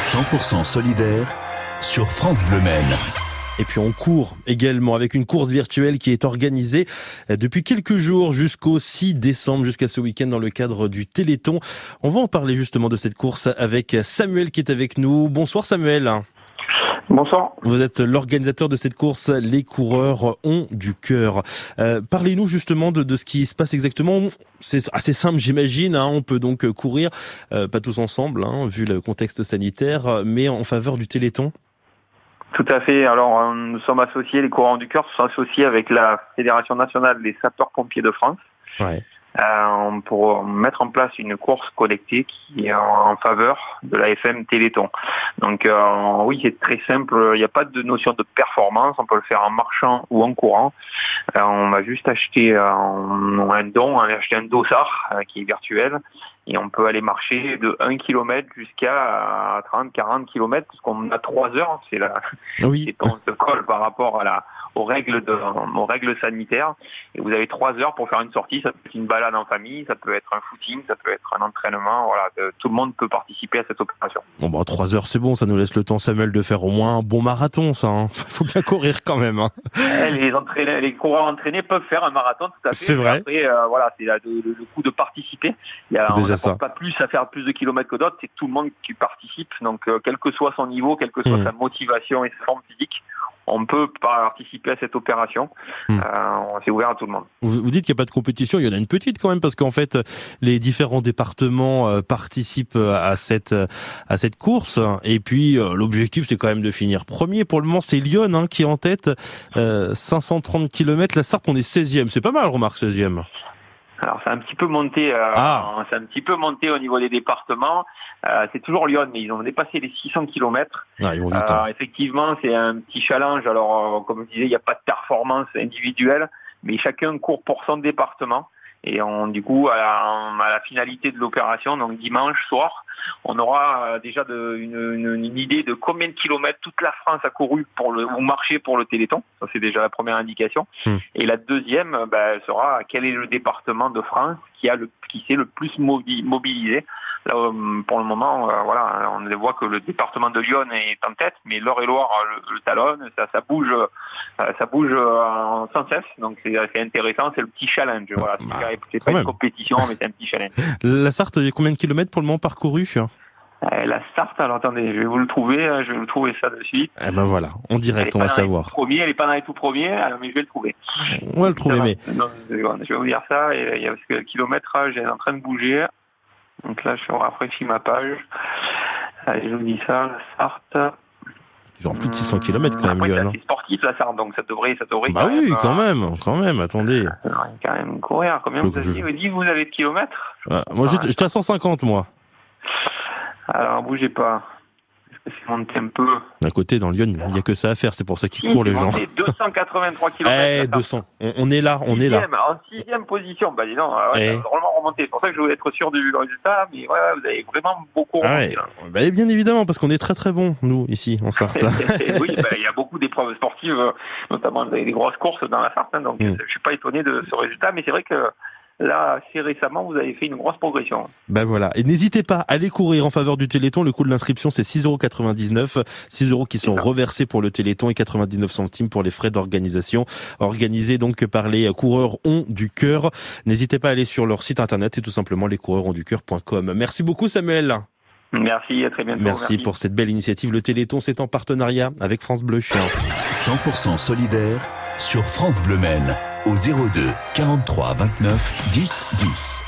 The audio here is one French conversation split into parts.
100% solidaire sur France Bleu Maine. Et puis on court également avec une course virtuelle qui est organisée depuis quelques jours jusqu'au 6 décembre, jusqu'à ce week-end dans le cadre du Téléthon. On va en parler justement de cette course avec Samuel qui est avec nous. Bonsoir Samuel. Bonsoir. Vous êtes l'organisateur de cette course. Les coureurs ont du cœur. Euh, Parlez-nous justement de, de, ce qui se passe exactement. C'est assez simple, j'imagine. Hein. On peut donc courir, euh, pas tous ensemble, hein, vu le contexte sanitaire, mais en faveur du Téléthon. Tout à fait. Alors, euh, nous sommes associés, les coureurs du cœur sont associés avec la Fédération nationale des sapeurs-pompiers de France. Ouais. Euh, pour mettre en place une course connectée qui est en faveur de la FM Téléthon. Donc euh, oui, c'est très simple, il n'y a pas de notion de performance, on peut le faire en marchant ou en courant. Euh, on va juste acheter un don, on va acheter un dossard qui est virtuel et on peut aller marcher de 1 km jusqu'à 30, 40 km parce qu'on a 3 heures, c'est la oui. on se colle par rapport à la aux règles de, aux règles sanitaires. Et vous avez trois heures pour faire une sortie. Ça peut être une balade en famille, ça peut être un footing, ça peut être un entraînement. Voilà, tout le monde peut participer à cette opération. Bon, bah, trois heures, c'est bon. Ça nous laisse le temps, Samuel, de faire au moins un bon marathon, ça. Hein. Faut bien courir quand même. Hein. Eh, les entraînés, les coureurs entraînés peuvent faire un marathon, tout à fait. C'est vrai. Après, euh, voilà, c'est le, le, coup de participer. Il y a, déjà on ça. pas plus à faire plus de kilomètres que d'autres. C'est tout le monde qui participe. Donc, euh, quel que soit son niveau, quelle que soit mmh. sa motivation et sa forme physique, on peut participer à cette opération. Mmh. Euh, c'est ouvert à tout le monde. Vous, vous dites qu'il n'y a pas de compétition, il y en a une petite quand même parce qu'en fait les différents départements euh, participent à cette à cette course et puis euh, l'objectif c'est quand même de finir premier. Pour le moment c'est Lyon hein, qui est en tête, euh, 530 km. La Sarthe on est 16e, c'est pas mal remarque 16e. Alors c'est un petit peu monté, euh, Ah. c'est un petit peu monté au niveau des départements. Euh, c'est toujours Lyon, mais ils ont dépassé les 600 km. Ah, ils vont vite. Euh, hein. effectivement, c'est un petit challenge. Alors, euh, comme je disais, il n'y a pas de performance individuelle, mais chacun court pour son département. Et on, du coup, à la, à la finalité de l'opération, donc dimanche soir, on aura euh, déjà de, une, une, une idée de combien de kilomètres toute la France a couru pour le ou marché pour le Téléthon. Ça, c'est déjà la première indication. Hmm. Et la deuxième, elle sera quel est le département de France qui a le qui s'est le plus mobi- mobilisé. Là, euh, pour le moment, euh, voilà, on voit que le département de Lyon est en tête, mais l'Eure-et-Loire le, le talonne, ça, ça bouge, euh, ça bouge sans cesse. Donc c'est intéressant, c'est le petit challenge. Voilà, Bah, c'est pas une compétition, mais c'est un petit challenge. La Sarthe, il y a combien de kilomètres pour le moment parcourus Euh, la Sarthe, alors attendez, je vais vous le trouver, hein, je vais vous trouver ça de suite. Eh ben voilà, en direct, on va savoir. tout premiers, elle est pas dans les tout premiers, mais je vais le trouver. On va le trouver, mais Non, je vais vous dire ça. Et, il y a, parce que le kilométrage est en train de bouger. Donc là, je rafraîchis ma page. Allez, je vous dis ça, la Sarthe. ils ont plus de 600 kilomètres quand même, c'est hein. sportif, la Sarthe, donc ça devrait, ça devrait Bah quand oui, même, quand euh, même, quand même, attendez. ça devrait quand même courir. Combien Donc, vous avez je- vous, dit, vous avez de kilomètres? Ah, moi, j'étais à 150, moi. Alors, bougez pas. Est-ce que c'est monté un peu D'un côté, dans Lyon, il n'y a que ça à faire. C'est pour ça qu'ils courent, les gens. Monté 283 km. Eh, 200. On, on est là, on est là. En sixième position, bah dis donc, ouais, Eh. vraiment remonté. C'est pour ça que je voulais être sûr du résultat, mais ouais, vous avez vraiment beaucoup Ah remonté. ouais. Bah, bien évidemment, parce qu'on est très très bon, nous, ici, en Sarthe. oui, bah, il y a beaucoup d'épreuves sportives, euh, notamment des, des grosses courses dans la Sarthe, hein, donc Mm. je suis pas étonné de ce résultat, mais c'est vrai que là, assez récemment, vous avez fait une grosse progression. Ben voilà. Et n'hésitez pas à aller courir en faveur du Téléthon. Le coût de l'inscription, c'est 6,99 6 euros qui sont reversés pour le Téléthon et 99 centimes pour les frais d'organisation. Organisés donc par les coureurs ont du cœur. N'hésitez pas à aller sur leur site internet. C'est tout simplement lescoureursondducœur.com. Merci beaucoup, Samuel. Merci, à très bientôt. Merci pour cette belle initiative. Le Téléthon, c'est en partenariat avec France Bleu. 100% solidaire sur France Bleu Maine au 02 43 29 10 10.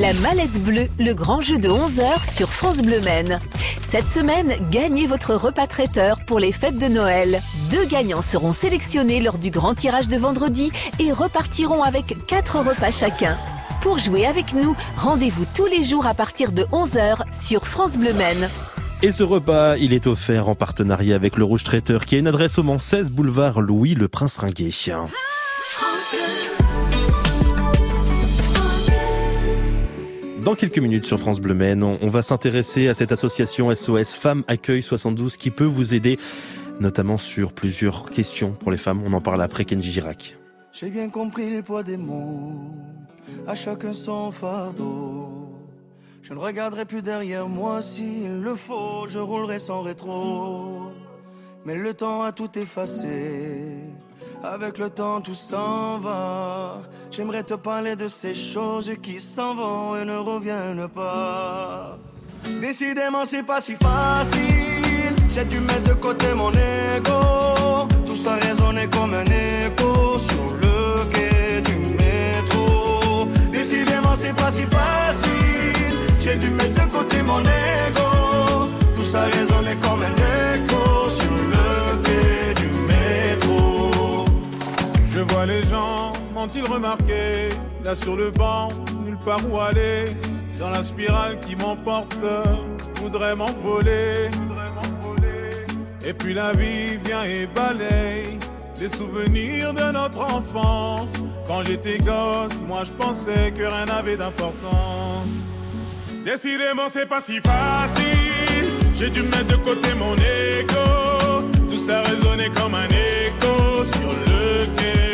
La mallette bleue, le grand jeu de 11h sur France Bleu Maine. Cette semaine, gagnez votre repas traiteur pour les fêtes de Noël. Deux gagnants seront sélectionnés lors du grand tirage de vendredi et repartiront avec quatre repas chacun. Pour jouer avec nous, rendez-vous tous les jours à partir de 11h sur France Bleu Maine. Et ce repas, il est offert en partenariat avec le Rouge Traiteur qui a une adresse au Mans 16 boulevard Louis le Prince Ringuet. Dans quelques minutes sur France Bleu Maine, on va s'intéresser à cette association SOS Femmes Accueil 72 qui peut vous aider notamment sur plusieurs questions pour les femmes. On en parle après Kenji Girac. J'ai bien compris le poids des mots, à chacun son fardeau. Je ne regarderai plus derrière moi s'il le faut, je roulerai sans rétro. Mais le temps a tout effacé. Avec le temps, tout s'en va. J'aimerais te parler de ces choses qui s'en vont et ne reviennent pas. Décidément, c'est pas si facile. J'ai dû mettre de côté mon ego. Tout ça résonnait comme un écho sur le quai du métro. Décidément, c'est pas si facile. J'ai dû mettre de côté mon ego. Tout ça résonnait comme un écho Les gens, m'ont-ils remarqué Là sur le banc, nulle part où aller. Dans la spirale qui m'emporte, voudrais m'envoler. Et puis la vie vient et balaye les souvenirs de notre enfance. Quand j'étais gosse, moi je pensais que rien n'avait d'importance. Décidément, c'est pas si facile. J'ai dû mettre de côté mon ego. Tout ça résonnait comme un écho sur le quai.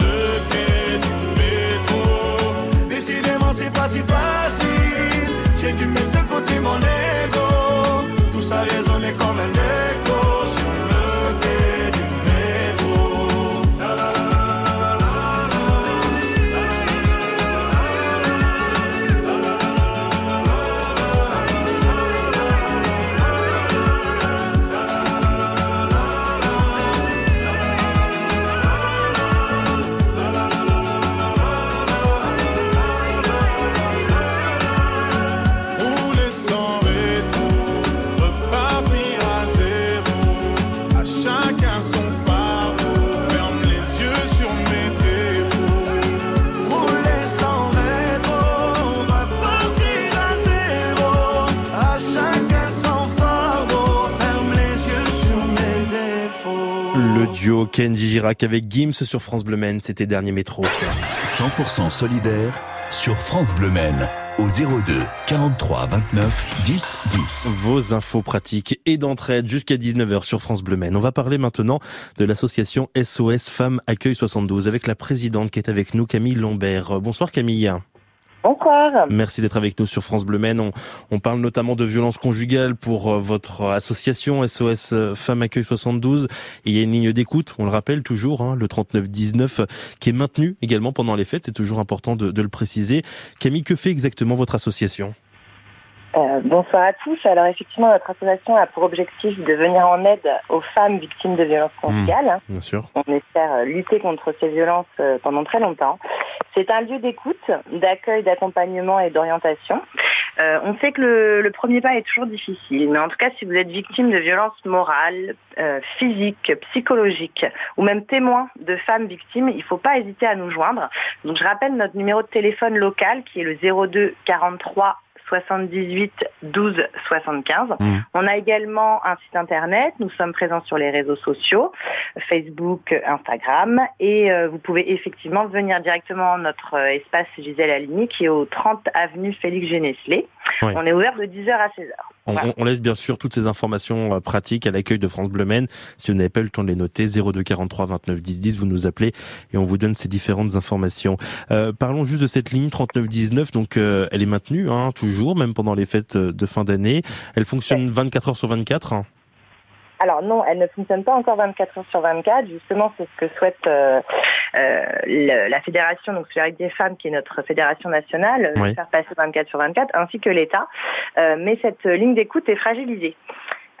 duo Kenji Girac avec Gims sur France Bleu Maine, c'était dernier métro. 100% solidaire sur France Bleu Maine au 02 43 29 10 10. Vos infos pratiques et d'entraide jusqu'à 19h sur France Bleu Maine. On va parler maintenant de l'association SOS Femmes Accueil 72 avec la présidente qui est avec nous, Camille Lambert. Bonsoir Camille. Bonsoir. Merci d'être avec nous sur France Bleu Maine. On, parle notamment de violences conjugales pour euh, votre association SOS euh, Femmes Accueil 72. Et il y a une ligne d'écoute, on le rappelle toujours, hein, le 3919, qui est maintenue également pendant les fêtes. C'est toujours important de le préciser. Camille, que fait exactement votre association? Euh, bonsoir à tous. Alors effectivement, notre association a pour objectif de venir en aide aux femmes victimes de violences conjugales. Bien sûr. On espère euh, lutter contre ces violences euh, pendant très longtemps. C'est un lieu d'écoute, d'accueil, d'accompagnement et d'orientation. Euh, on sait que le, le premier pas est toujours difficile, mais en tout cas, si vous êtes victime de violences morales, euh, physiques, psychologiques, ou même témoin de femmes victimes, il ne faut pas hésiter à nous joindre. Donc, je rappelle notre numéro de téléphone local qui est le 02 43 78 12 75. Mmh. On a également un site internet. Nous sommes présents sur les réseaux sociaux, Facebook, Instagram, et euh, vous pouvez effectivement venir directement à notre euh, espace Gisèle Aligny qui est au 30 avenue Félix Géneslé. Ouais. On est ouvert de 10h à 16h. On, laisse bien sûr toutes ces informations euh, pratiques à l'accueil de France Bleu Maine. Si vous n'avez pas eu le temps de les noter, 02 43 29 10 10, vous nous appelez et on vous donne ces différentes informations. Euh, parlons juste de cette ligne 39 19. Donc, euh, elle est maintenue hein, toujours, même pendant les fêtes de fin d'année. Elle fonctionne 24 heures sur 24. Alors non, elle ne fonctionne pas encore 24 heures sur 24. Justement, c'est ce que souhaite euh, euh, la fédération, donc avec des femmes, qui est notre fédération nationale, faire passer 24 sur 24, ainsi que l'État. Euh, mais cette ligne d'écoute est fragilisée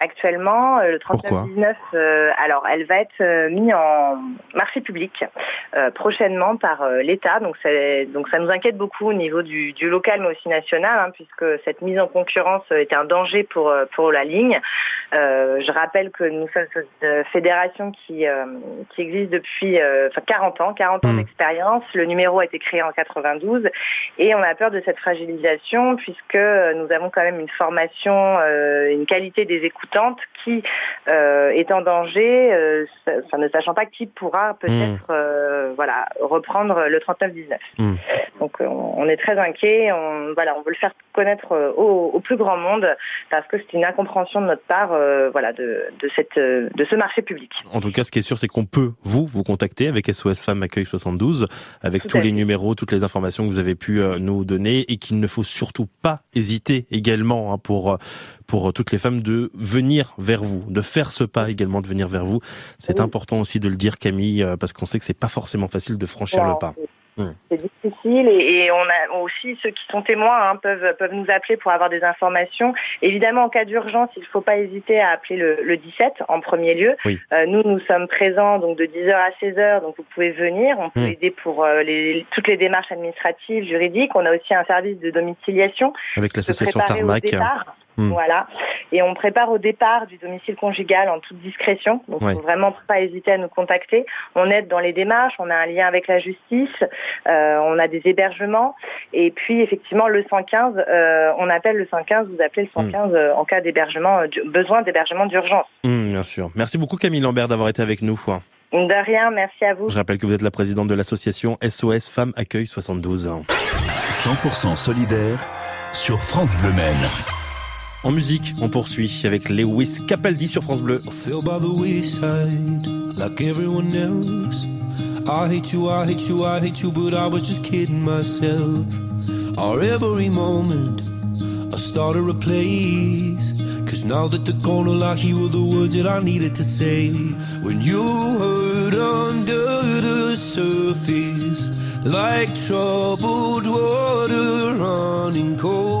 actuellement. Euh, le 3919, euh, alors elle va être euh, mise en marché public prochainement par l'État. Donc, donc ça nous inquiète beaucoup au niveau du, local, mais aussi national, hein, puisque cette mise en concurrence est un danger pour pour la ligne. je rappelle que nous sommes une fédération qui qui existe depuis 40 ans, 40 ans hmm. d'expérience. Le numéro a été créé en 92 et on a peur de cette fragilisation puisque nous avons quand même une formation, une qualité des écoutes qui euh, est en danger, euh, ne sachant pas qui pourra peut-être hmm. euh, voilà reprendre le 39-19. Hmm. Donc on, est très inquiet. On, voilà, on veut le faire connaître au, plus grand monde parce que c'est une incompréhension de notre part, voilà, de, cette de ce marché public. En tout cas, ce qui est sûr, c'est qu'on peut vous vous contacter avec SOS Femmes Accueil 72, avec tous les numéros, toutes les informations que vous avez pu nous donner, et qu'il ne faut surtout pas hésiter également hein, pour pour toutes les femmes de venir vers vous, de faire ce pas également de venir vers vous. C'est important aussi de le dire, Camille, euh, parce qu'on sait que c'est pas forcément facile de franchir le pas. C'est difficile et, on a aussi ceux qui sont témoins hein, peuvent peuvent nous appeler pour avoir des informations. Évidemment, en cas d'urgence, il ne faut pas hésiter à appeler le, 17 en premier lieu. Euh, nous, nous sommes présents donc de 10h à 16h, donc vous pouvez venir. On peut hmm. aider pour euh, les, toutes les démarches administratives, juridiques. On a aussi un service de domiciliation avec l'association Tarmac. Hmm. Voilà. Et on prépare au départ du domicile conjugal en toute discrétion. Donc, il faut vraiment pas hésiter à nous contacter. On aide dans les démarches. On a un lien avec la justice. Euh, on a des hébergements. Et puis, effectivement, le 115, euh, on appelle le 115. Vous appelez le 115 hmm. euh, en cas d'hébergement, besoin d'hébergement d'urgence. Hmm, bien sûr. Merci beaucoup, Camille Lambert, d'avoir été avec nous. De rien, merci à vous. Je rappelle que vous êtes la présidente de l'association SOS Femmes Accueil 72 ans. 100% solidaire sur France Bleu Maine. En musique, on poursuit avec Lewis Capaldi sur France Bleu. like everyone else. I hate you, I hate you, I hate you, but I was just kidding myself. Our every moment, I started a place. Cause now that the corner lock, here were the words that I needed to say. When you hurt under the surface, like troubled water running cold.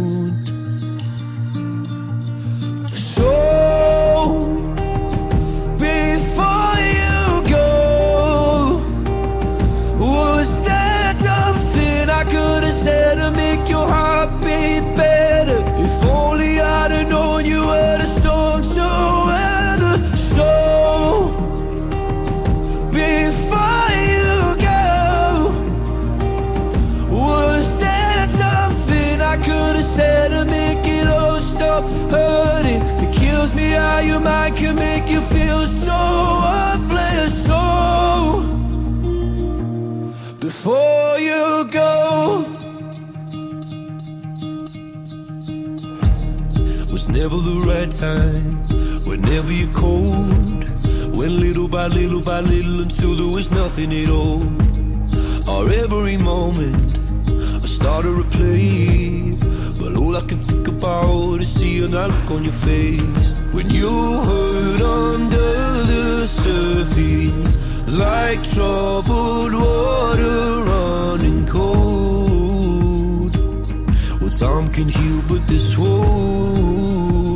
Was never the right time. Whenever you're cold, went little by little by little until there was nothing at all. Or every moment, I started to play but all I can think about is seeing that look on your face When you hurt under the surface Like troubled water running cold some can heal, but this wound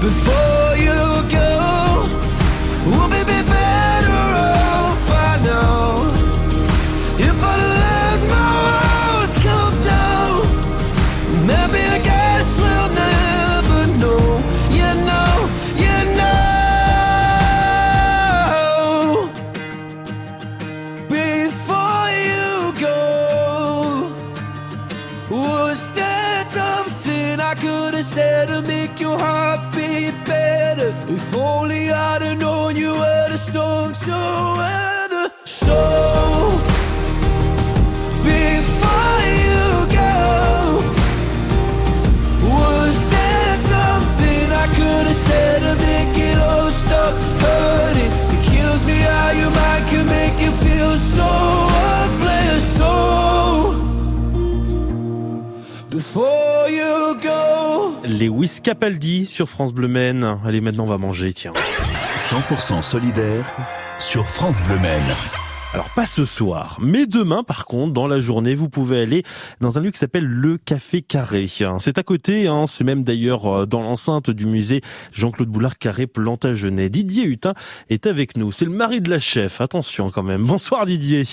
before Capaldi sur France Bleu Maine. Allez, maintenant on va manger, tiens. 100% solidaire sur France Bleu Maine. Alors pas ce soir, mais demain par contre, dans la journée, vous pouvez aller dans un lieu qui s'appelle le Café Carré. C'est à côté, hein, c'est même d'ailleurs euh, dans l'enceinte du musée Jean-Claude Boulard Carré Plantagenet. Didier Hutin est avec nous, c'est le mari de la chef, attention quand même. Bonsoir Didier.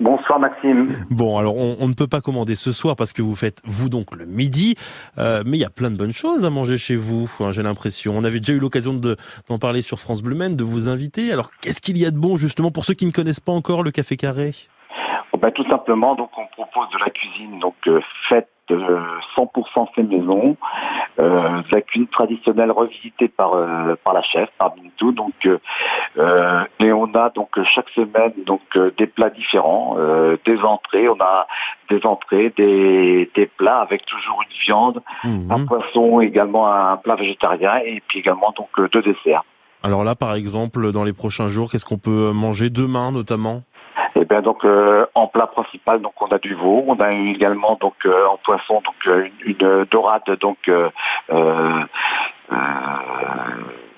Bonsoir Maxime. Bon, alors on, on, ne peut pas commander ce soir parce que vous faites vous donc le midi, euh, mais il y a plein de bonnes choses à manger chez vous. Hein, J'ai l'impression. On avait déjà eu l'occasion d'en parler sur France Bleu Maine, de vous inviter. Alors qu'est-ce qu'il y a de bon justement pour ceux qui ne connaissent pas encore le Café Carré? Oh ben, Tout simplement, donc on propose de la cuisine donc euh, faite euh, 100% fait maison, euh, de la cuisine traditionnelle revisitée par euh, par la chef, par Bintou. Donc euh, et on a donc chaque semaine donc des plats différents, des entrées. On a des entrées, des, des plats avec toujours une viande, Mhm. un poisson, également un plat végétarien et puis également donc deux desserts. Alors là, par exemple, dans les prochains jours, qu'est-ce qu'on peut manger demain notamment? Et bien donc euh, en plat principal donc on a du veau, on a également donc euh, en poisson donc euh, une, dorade donc euh,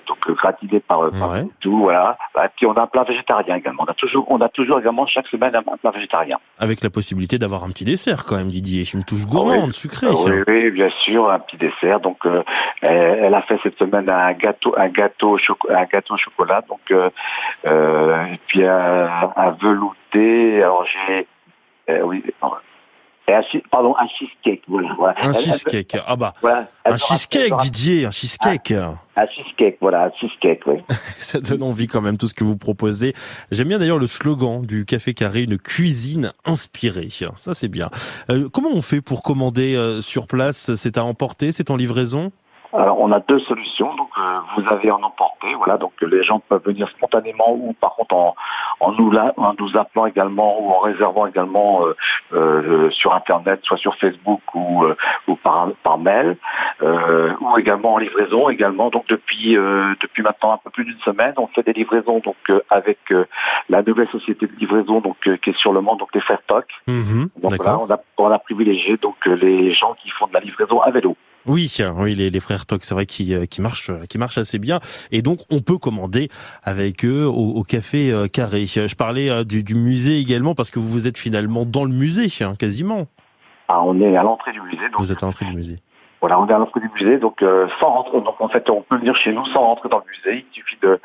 donc gratinée par, par Ouais. tout voilà. Et puis on a un plat végétarien également. On a toujours on a toujours également chaque semaine un, un plat végétarien. Avec la possibilité d'avoir un petit dessert quand même, Didier. Une touche gourmande, sucrée. Euh, oui, oui, bien sûr, un petit dessert. Donc, euh, elle, a fait cette semaine un gâteau, un gâteau, au choco- un gâteau au chocolat. Donc, euh, euh, et puis un, un velouté. Alors j'ai, euh, oui, un, pardon, un cheesecake. Voilà, voilà. Un cheesecake. Ah bah, voilà, un cheesecake, Didier, un cheesecake. Un cheesecake, voilà, un cheesecake, oui. Ça donne envie quand même tout ce que vous proposez. J'aime bien d'ailleurs le slogan du Café Carré, une cuisine inspirée. Ça c'est bien. Euh, comment on fait pour commander euh, sur place? C'est à emporter C'est en livraison? Alors, on a deux solutions. Donc, euh, vous avez en emporté, voilà. Donc, les gens peuvent venir spontanément ou par contre en, en, nous, en nous appelant également ou en réservant également euh, euh, sur Internet, soit sur Facebook ou, euh, ou par, par mail, euh, ou également en livraison. Également, donc depuis euh, depuis maintenant un peu plus d'une semaine, on fait des livraisons donc euh, avec euh, la nouvelle société de livraison donc euh, qui est sur le monde, donc les Frères Toc. Mhm, Donc voilà, D'accord. on a on a privilégié donc euh, les gens qui font de la livraison à vélo. Oui, oui, les, les frères Toc, c'est vrai qui euh, qui marchent, euh, qui marchent assez bien. Et donc, on peut commander avec eux au, au café euh, Carré. Je parlais du, du musée également parce que vous êtes finalement dans le musée, hein, quasiment. Ah, on est à l'entrée du musée. Donc Vous êtes à l'entrée du musée. Voilà, on est à l'entrée du musée, donc euh, sans rentrer. Donc en fait, on peut venir chez nous sans rentrer dans le musée. Il suffit de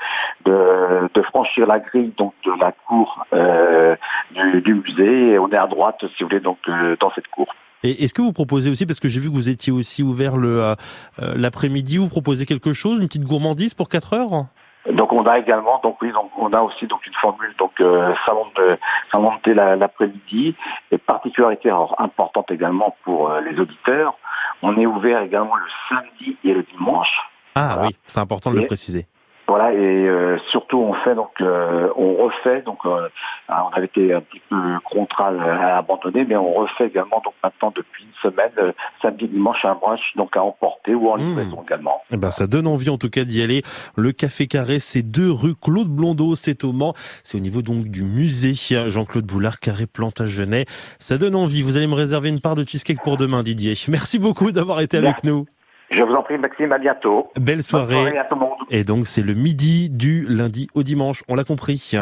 de, de franchir la grille donc de la cour euh, du, du musée et on est à droite, si vous voulez, donc euh, dans cette cour. Et est-ce que vous proposez aussi, parce que j'ai vu que vous étiez aussi ouvert le euh, euh, l'après-midi, vous proposez quelque chose, une petite gourmandise pour 4 heures Donc on a également, donc oui, donc on a aussi donc une formule donc euh, salon de salon de thé la- l'après-midi et particularité alors, importante également pour euh, les auditeurs. On est ouvert également le samedi et le dimanche. Ah Voilà. oui, c'est important de le préciser. Voilà, et euh, surtout on fait donc euh, on refait donc euh, ah, on avait été un petit peu contraint euh, à abandonner, mais on refait également donc maintenant depuis une semaine euh, samedi dimanche un brunch donc à emporter ou en Mmh. livraison également. Eh ben, ça donne envie en tout cas d'y aller. Le Café Carré, c'est deux rue Claude Blondeau, c'est au Mans. C'est au niveau donc du musée Jean-Claude Boulard, Carré Plantagenet. Ça donne envie. Vous allez me réserver une part de cheesecake pour demain, Didier. Merci beaucoup d'avoir été avec nous. Je vous en prie Maxime, à bientôt. Belle Bonne soirée. à tout le monde. Et donc, c'est le midi du lundi au dimanche. On l'a compris.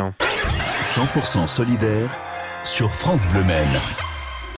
100% solidaire sur France Bleu Maine.